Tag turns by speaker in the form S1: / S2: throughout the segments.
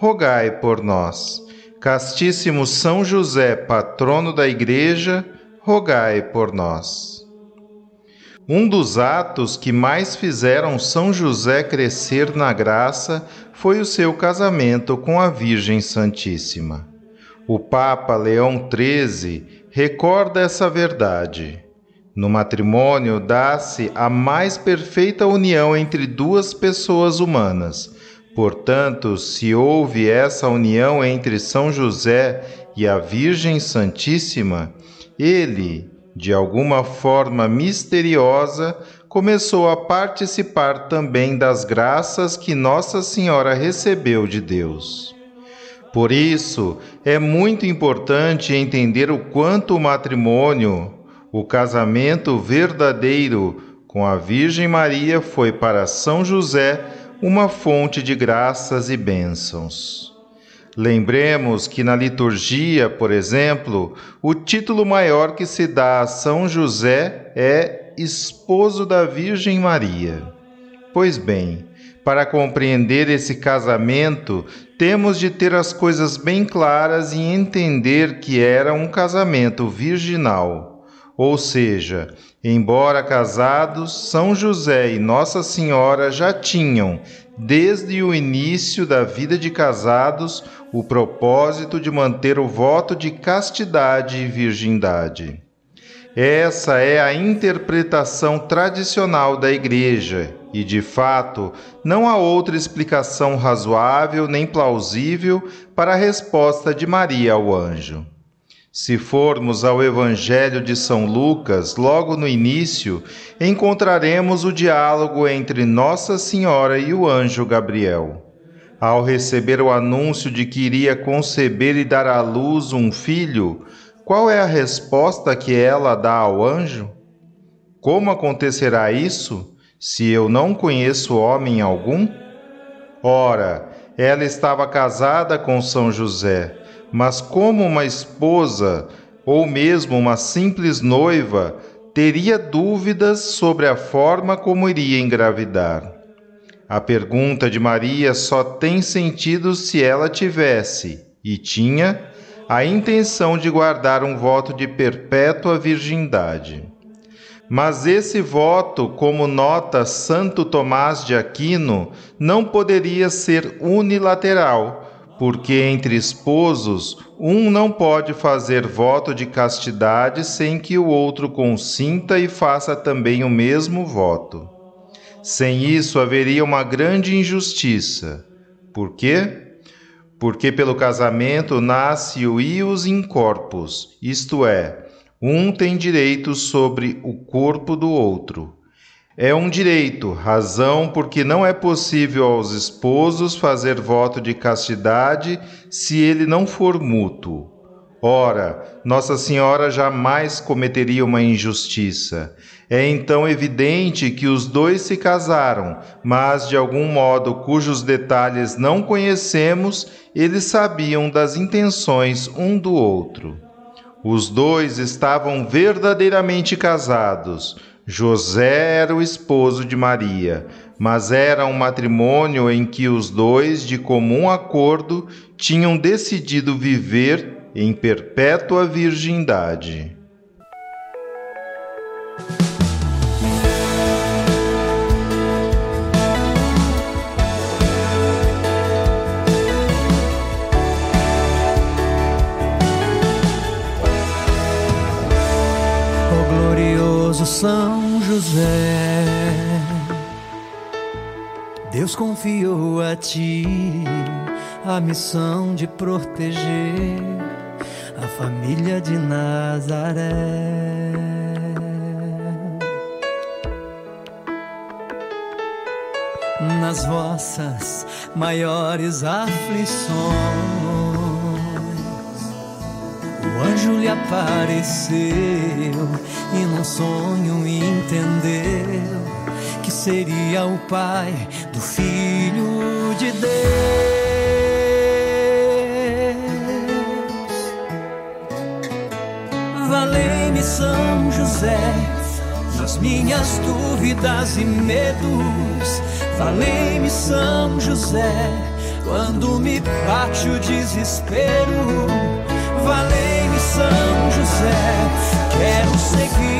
S1: rogai por nós. Castíssimo São José, patrono da Igreja, rogai por nós. Um dos atos que mais fizeram São José crescer na graça foi o seu casamento com a Virgem Santíssima. O Papa Leão XIII recorda essa verdade. No matrimônio dá-se a mais perfeita união entre duas pessoas humanas Portanto, se houve essa união entre São José e a Virgem Santíssima, ele, de alguma forma misteriosa, começou a participar também das graças que Nossa Senhora recebeu de Deus. Por isso, é muito importante entender o quanto o matrimônio, o casamento verdadeiro com a Virgem Maria foi para São José uma fonte de graças e bênçãos. Lembremos que na liturgia, por exemplo, o título maior que se dá a São José é Esposo da Virgem Maria. Pois bem, para compreender esse casamento, temos de ter as coisas bem claras e entender que era um casamento virginal. Ou seja, Embora casados, São José e Nossa Senhora já tinham, desde o início da vida de casados, o propósito de manter o voto de castidade e virgindade. Essa é a interpretação tradicional da Igreja e, de fato, não há outra explicação razoável nem plausível para a resposta de Maria ao anjo. Se formos ao Evangelho de São Lucas, logo no início, encontraremos o diálogo entre Nossa Senhora e o anjo Gabriel. Ao receber o anúncio de que iria conceber e dar à luz um filho, qual é a resposta que ela dá ao anjo? Como acontecerá isso, se eu não conheço homem algum? Ora, ela estava casada com São José mas como uma esposa ou mesmo uma simples noiva teria dúvidas sobre a forma como iria engravidar. A pergunta de Maria só tem sentido se ela tivesse, e tinha, a intenção de guardar um voto de perpétua virgindade. Mas esse voto, como nota Santo Tomás de Aquino, não poderia ser unilateral porque entre esposos um não pode fazer voto de castidade sem que o outro consinta e faça também o mesmo voto. Sem isso haveria uma grande injustiça. Por quê? Porque pelo casamento nasce o ius in corpus, isto é, um tem direito sobre o corpo do outro é um direito, razão porque não é possível aos esposos fazer voto de castidade se ele não for mútuo. Ora, Nossa Senhora jamais cometeria uma injustiça. É então evidente que os dois se casaram, mas de algum modo cujos detalhes não conhecemos, eles sabiam das intenções um do outro. Os dois estavam verdadeiramente casados José era o esposo de Maria, mas era um matrimônio em que os dois, de comum acordo, tinham decidido viver em perpétua virgindade.
S2: Deus confiou a ti a missão de proteger a família de Nazaré. Nas vossas maiores aflições, o anjo lhe apareceu e num sonho entendeu que seria o pai do filho de Deus. Valei-me São José nas minhas dúvidas e medos. Valei-me São José quando me bate o desespero. Valei-me São José, quero seguir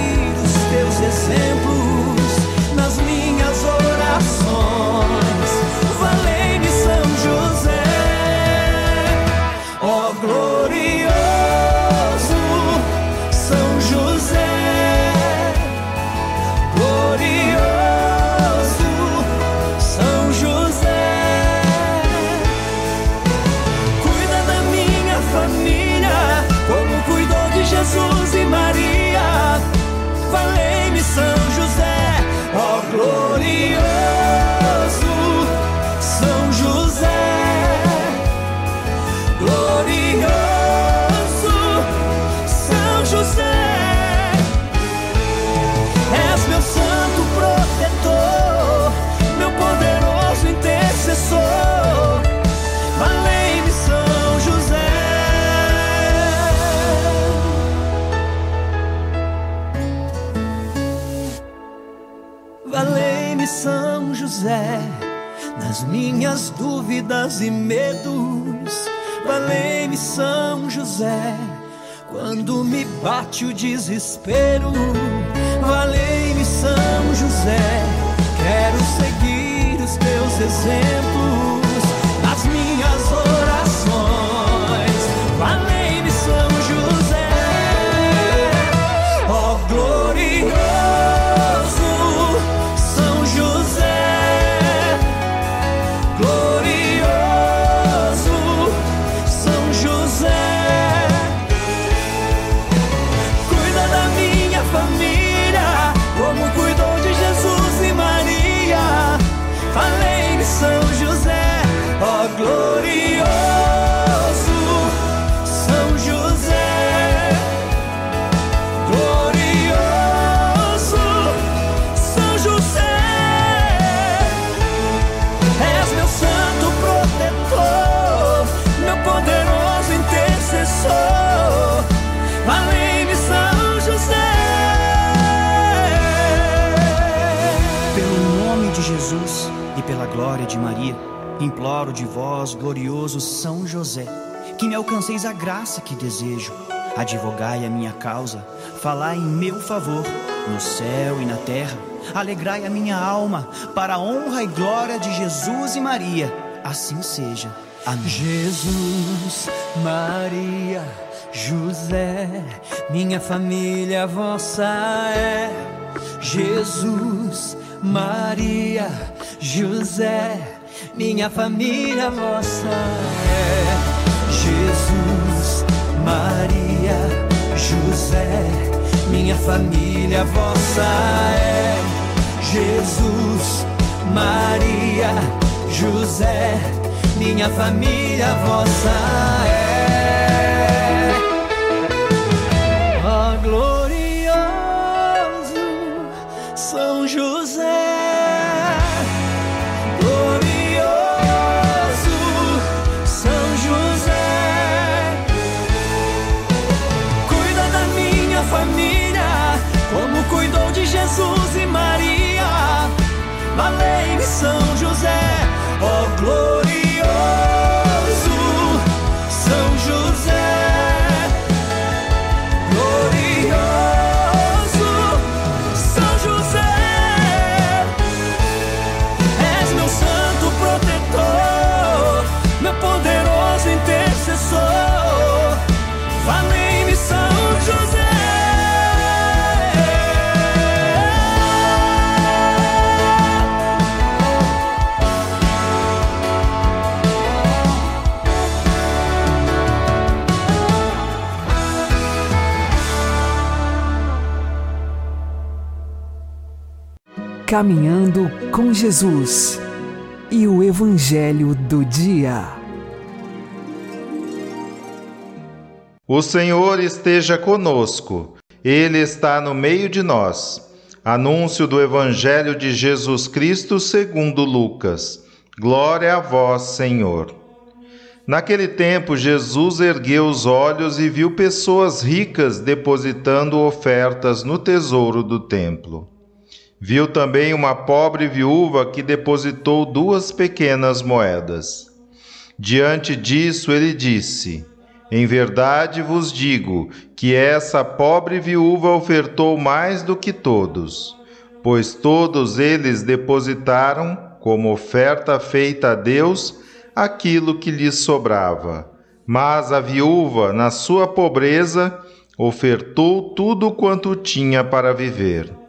S2: bate o desespero. Valei-me São José, quero seguir os teus exemplos
S3: imploro de vós, glorioso São José, que me alcanceis a graça que desejo. Advogai a minha causa, falai em meu favor, no céu e na terra. Alegrai a minha alma, para a honra e glória de Jesus e Maria. Assim seja. Amém.
S2: Jesus, Maria, José, minha família vossa é. Jesus, Maria, José, minha família vossa é. Jesus, Maria, José, minha família vossa é. Jesus, Maria, José, minha família vossa é.
S4: Caminhando com Jesus e o Evangelho do Dia.
S1: O Senhor esteja conosco, Ele está no meio de nós. Anúncio do Evangelho de Jesus Cristo segundo Lucas. Glória a vós, Senhor. Naquele tempo, Jesus ergueu os olhos e viu pessoas ricas depositando ofertas no tesouro do templo. Viu também uma pobre viúva que depositou duas pequenas moedas. Diante disso, ele disse: Em verdade vos digo que essa pobre viúva ofertou mais do que todos, pois todos eles depositaram, como oferta feita a Deus, aquilo que lhes sobrava. Mas a viúva, na sua pobreza, ofertou tudo quanto tinha para viver.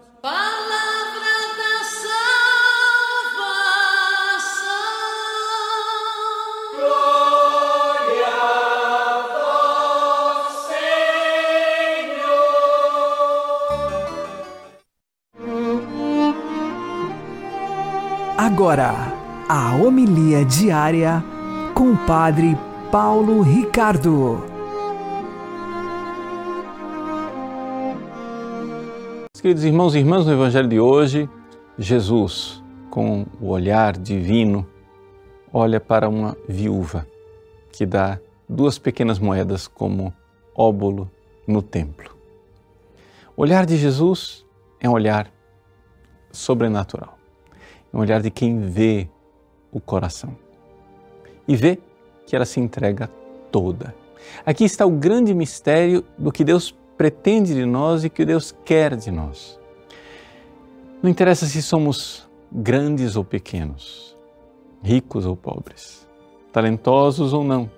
S4: Agora a homilia diária com o Padre Paulo Ricardo.
S5: Queridos irmãos e irmãs, no Evangelho de hoje, Jesus, com o olhar divino, olha para uma viúva que dá duas pequenas moedas como óbolo no templo. O olhar de Jesus é um olhar sobrenatural, um olhar de quem vê o coração e vê que ela se entrega toda. Aqui está o grande mistério do que Deus pretende de nós e que Deus quer de nós. Não interessa se somos grandes ou pequenos, ricos ou pobres, talentosos ou não.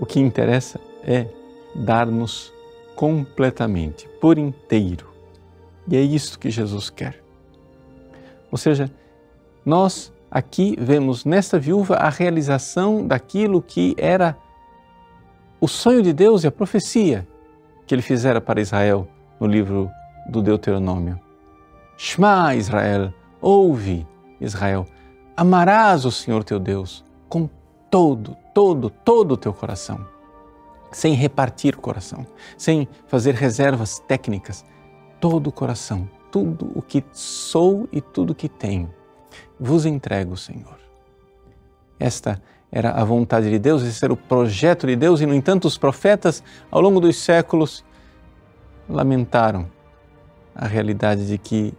S5: O que interessa é dar-nos completamente, por inteiro. E é isso que Jesus quer. Ou seja, nós Aqui vemos nesta viúva a realização daquilo que era o sonho de Deus e a profecia que ele fizera para Israel no livro do Deuteronômio. Shema Israel, ouve Israel, amarás o Senhor teu Deus com todo, todo, todo o teu coração, sem repartir coração, sem fazer reservas técnicas, todo o coração, tudo o que sou e tudo o que tenho vos entrego, Senhor. Esta era a vontade de Deus, esse era o projeto de Deus, e no entanto os profetas, ao longo dos séculos, lamentaram a realidade de que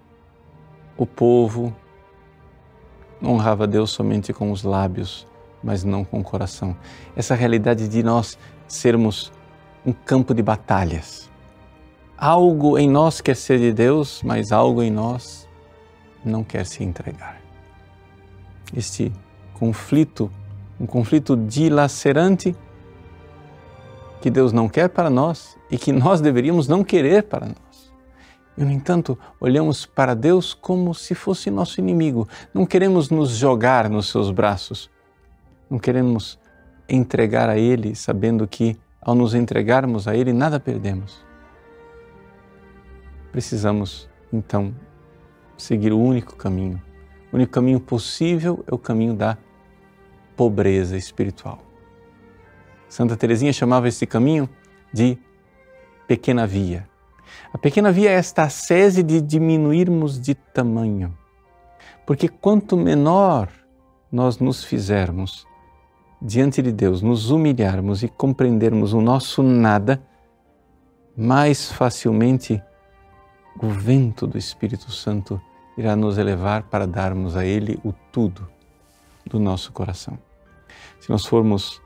S5: o povo honrava Deus somente com os lábios, mas não com o coração. Essa realidade de nós sermos um campo de batalhas. Algo em nós quer ser de Deus, mas algo em nós não quer se entregar este conflito, um conflito dilacerante que Deus não quer para nós e que nós deveríamos não querer para nós. E, no entanto, olhamos para Deus como se fosse nosso inimigo. Não queremos nos jogar nos seus braços. Não queremos entregar a Ele sabendo que, ao nos entregarmos a Ele, nada perdemos. Precisamos, então, seguir o único caminho o único caminho possível é o caminho da pobreza espiritual. Santa Teresinha chamava esse caminho de pequena via. A pequena via é esta ascese de diminuirmos de tamanho. Porque quanto menor nós nos fizermos diante de Deus, nos humilharmos e compreendermos o nosso nada, mais facilmente o vento do Espírito Santo irá nos elevar para darmos a Ele o tudo do nosso coração. Se nós formos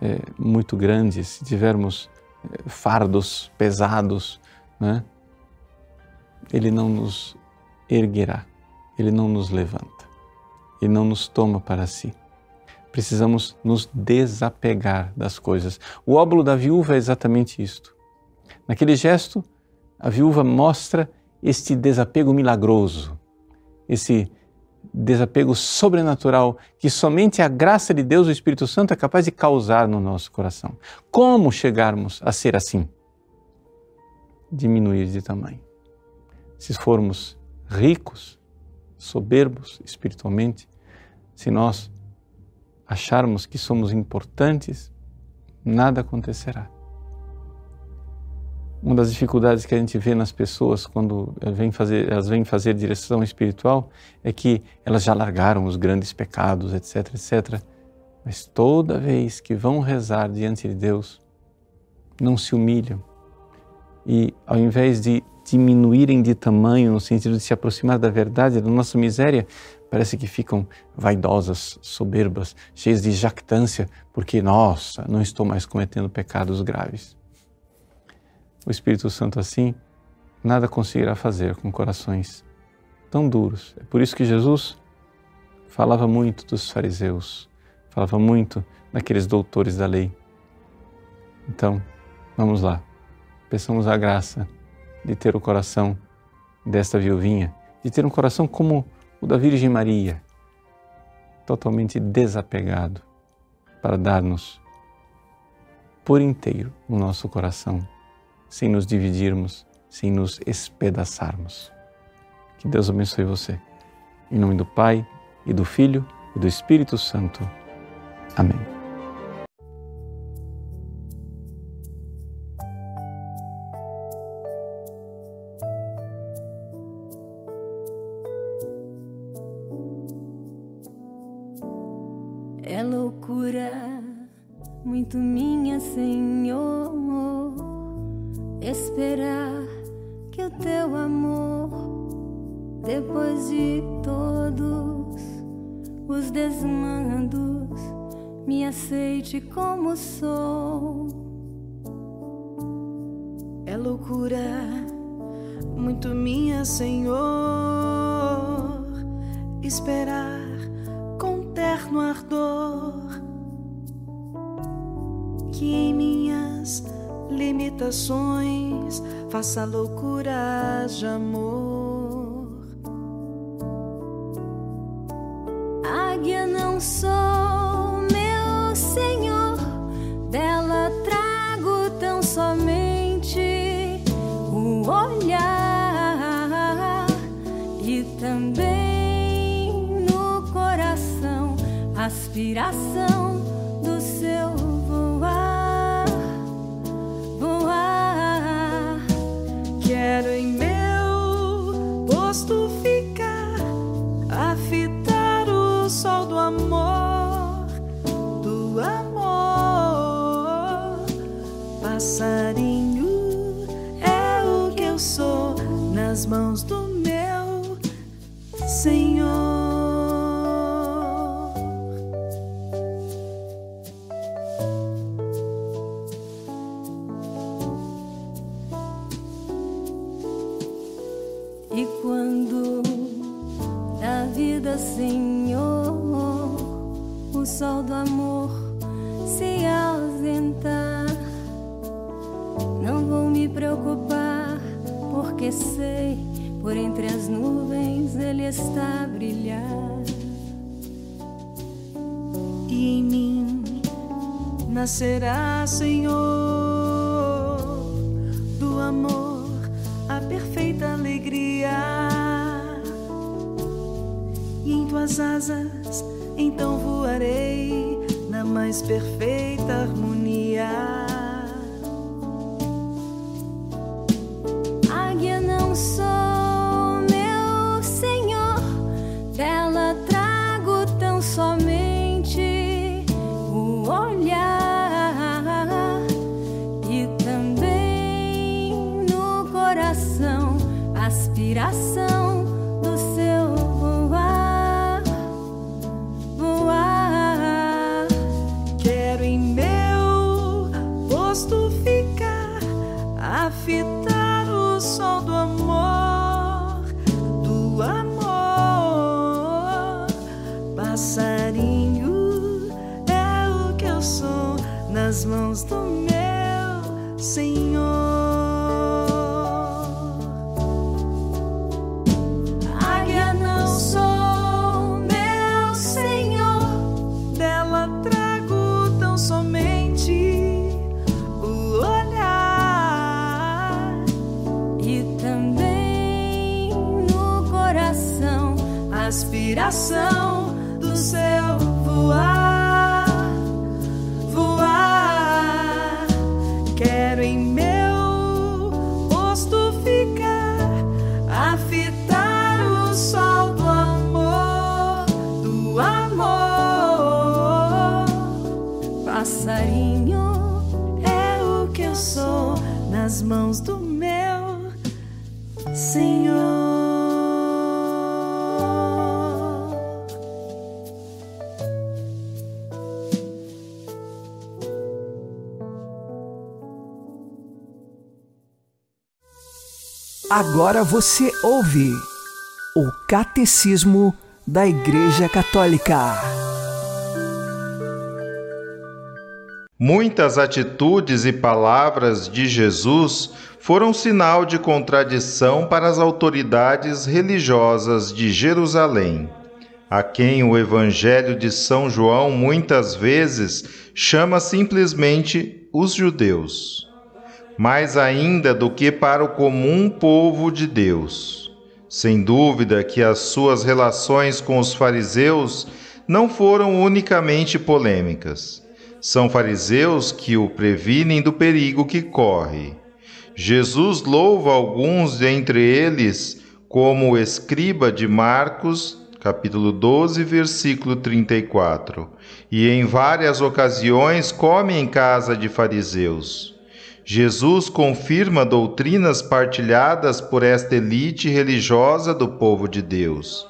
S5: é, muito grandes, se tivermos é, fardos pesados, né, Ele não nos erguerá, Ele não nos levanta, Ele não nos toma para si. Precisamos nos desapegar das coisas. O óbolo da viúva é exatamente isto. Naquele gesto, a viúva mostra este desapego milagroso esse desapego sobrenatural que somente a graça de Deus, o Espírito Santo, é capaz de causar no nosso coração. Como chegarmos a ser assim? Diminuir de tamanho. Se formos ricos, soberbos espiritualmente, se nós acharmos que somos importantes, nada acontecerá. Uma das dificuldades que a gente vê nas pessoas quando vem fazer, elas vêm fazer direção espiritual é que elas já largaram os grandes pecados, etc, etc. Mas toda vez que vão rezar diante de Deus, não se humilham. E ao invés de diminuírem de tamanho, no sentido de se aproximar da verdade, da nossa miséria, parece que ficam vaidosas, soberbas, cheias de jactância, porque, nossa, não estou mais cometendo pecados graves o Espírito Santo assim, nada conseguirá fazer com corações tão duros. É por isso que Jesus falava muito dos fariseus, falava muito daqueles doutores da lei. Então, vamos lá. Peçamos a graça de ter o coração desta viuvinha, de ter um coração como o da Virgem Maria, totalmente desapegado, para dar-nos por inteiro o nosso coração sem nos dividirmos, sem nos espedaçarmos. Que Deus abençoe você. Em nome do Pai, e do Filho, e do Espírito Santo. Amém.
S6: Esperar que o teu amor, depois de todos os desmandos, me aceite como sou.
S7: É loucura muito minha, Senhor, esperar com terno ardor que em minhas limitações, faça loucuras de amor.
S6: Águia não sou, meu Senhor, dela trago tão somente o olhar e também no coração aspiração
S7: Passarinho é o que eu sou nas mãos do meu Senhor. Mãos do meu Senhor.
S4: Agora você ouve o Catecismo da Igreja Católica.
S1: Muitas atitudes e palavras de Jesus foram sinal de contradição para as autoridades religiosas de Jerusalém, a quem o Evangelho de São João muitas vezes chama simplesmente os judeus mais ainda do que para o comum povo de Deus. Sem dúvida que as suas relações com os fariseus não foram unicamente polêmicas. São fariseus que o previnem do perigo que corre. Jesus louva alguns dentre eles, como o escriba de Marcos, capítulo 12, versículo 34, e em várias ocasiões come em casa de fariseus. Jesus confirma doutrinas partilhadas por esta elite religiosa do povo de Deus.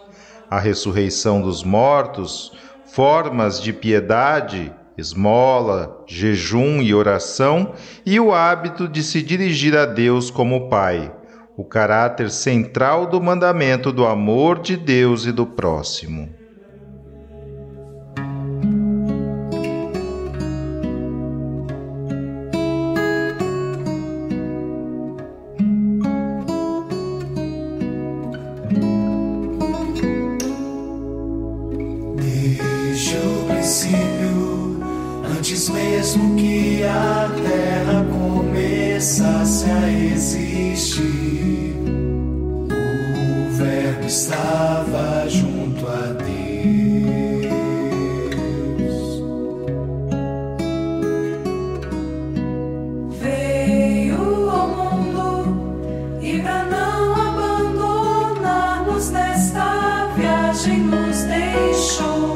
S1: A ressurreição dos mortos, formas de piedade, esmola, jejum e oração, e o hábito de se dirigir a Deus como Pai, o caráter central do mandamento do amor de Deus e do próximo.
S8: watching
S4: moons they show.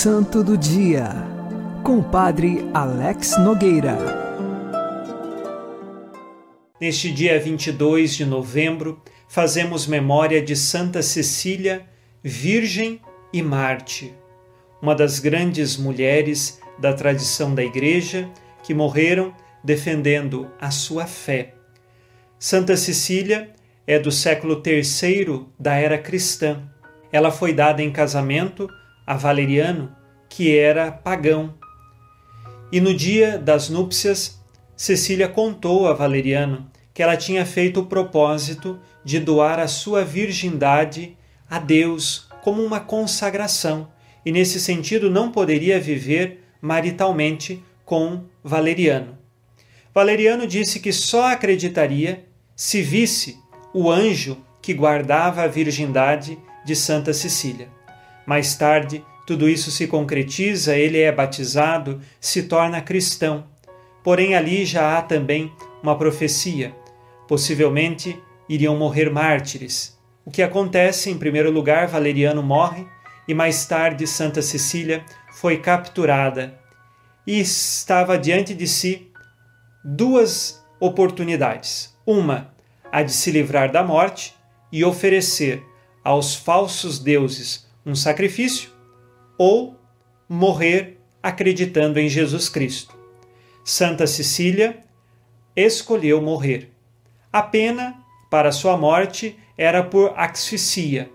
S4: Santo do Dia, com o Padre Alex Nogueira.
S8: Neste dia 22 de novembro, fazemos memória de Santa Cecília, Virgem e Mártir, uma das grandes mulheres da tradição da Igreja que morreram defendendo a sua fé. Santa Cecília é do século III da era cristã. Ela foi dada em casamento a Valeriano, que era pagão. E no dia das núpcias, Cecília contou a Valeriano que ela tinha feito o propósito de doar a sua virgindade a Deus como uma consagração, e nesse sentido não poderia viver maritalmente com Valeriano. Valeriano disse que só acreditaria se visse o anjo que guardava a virgindade de Santa Cecília. Mais tarde, tudo isso se concretiza, ele é batizado, se torna cristão. Porém, ali já há também uma profecia. Possivelmente iriam morrer mártires. O que acontece? Em primeiro lugar, Valeriano morre e mais tarde Santa Cecília foi capturada e estava diante de si duas oportunidades. Uma, a de se livrar da morte e oferecer aos falsos deuses um sacrifício, ou morrer acreditando em Jesus Cristo. Santa Cecília escolheu morrer. A pena para sua morte era por asfixia.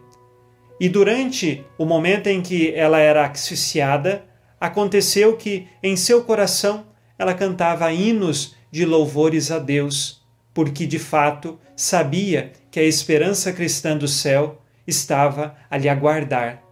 S8: E durante o momento em que ela era asfixiada, aconteceu que em seu coração ela cantava hinos de louvores a Deus, porque de fato sabia que a esperança cristã do céu estava a lhe aguardar.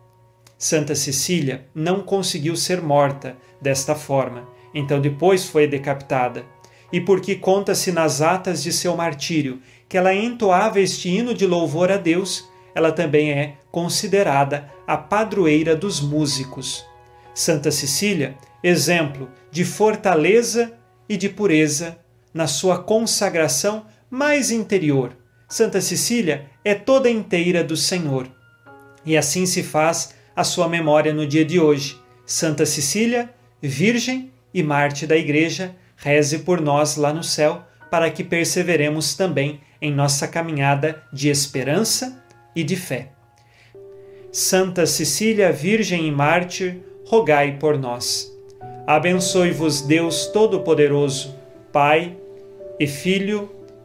S8: Santa Cecília não conseguiu ser morta desta forma, então depois foi decapitada. E porque conta-se nas atas de seu martírio que ela entoava este hino de louvor a Deus, ela também é considerada a padroeira dos músicos. Santa Cecília, exemplo de fortaleza e de pureza na sua consagração mais interior, Santa Cecília é toda inteira do Senhor. E assim se faz a sua memória no dia de hoje. Santa Cecília, Virgem e Marte da Igreja, reze por nós lá no céu, para que perseveremos também em nossa caminhada de esperança e de fé. Santa Cecília, Virgem e Mártir, rogai por nós. Abençoe-vos Deus Todo-Poderoso, Pai e Filho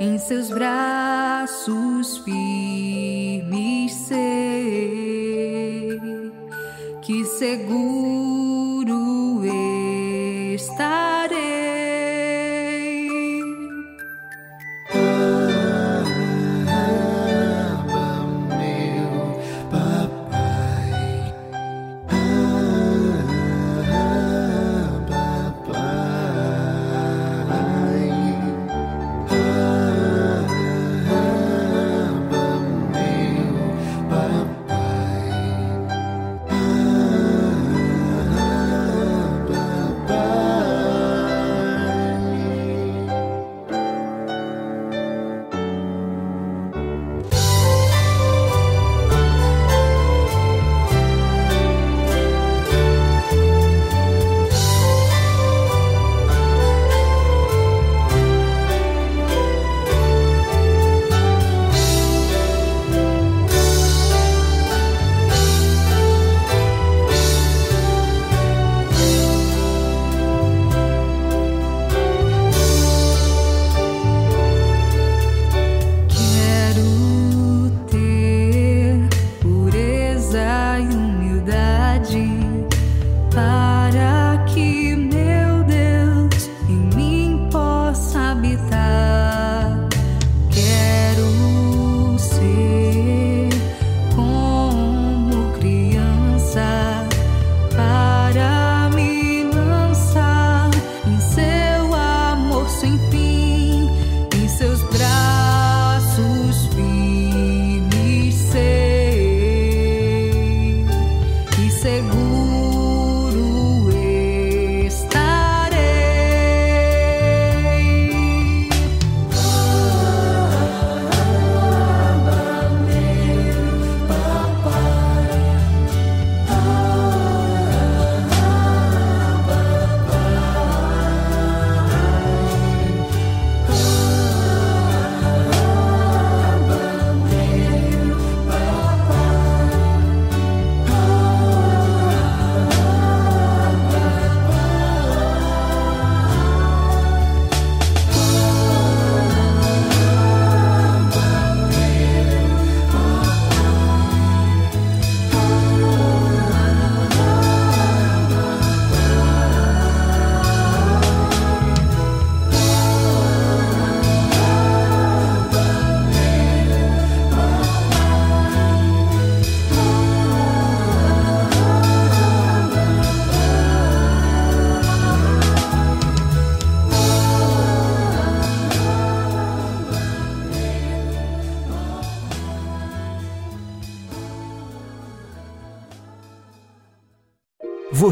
S7: Em seus braços firmes ser, que seguro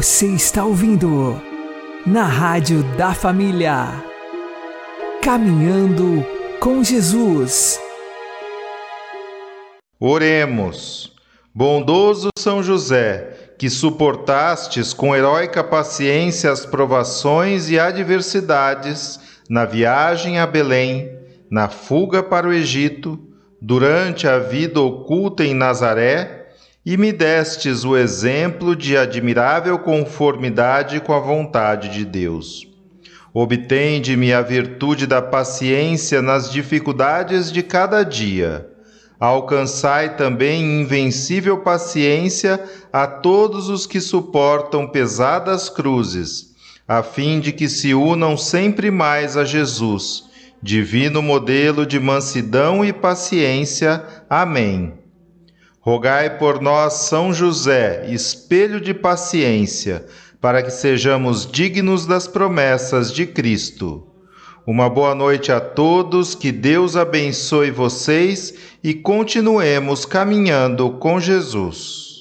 S4: Você está ouvindo na Rádio da Família. Caminhando com Jesus.
S1: Oremos. Bondoso São José, que suportastes com heróica paciência as provações e adversidades na viagem a Belém, na fuga para o Egito, durante a vida oculta em Nazaré, e me destes o exemplo de admirável conformidade com a vontade de Deus. Obtende-me a virtude da paciência nas dificuldades de cada dia Alcançai também invencível paciência a todos os que suportam pesadas cruzes, a fim de que se unam sempre mais a Jesus, divino modelo de mansidão e paciência. Amém. Rogai por nós, São José, espelho de paciência, para que sejamos dignos das promessas de Cristo. Uma boa noite a todos, que Deus abençoe vocês e continuemos caminhando com Jesus.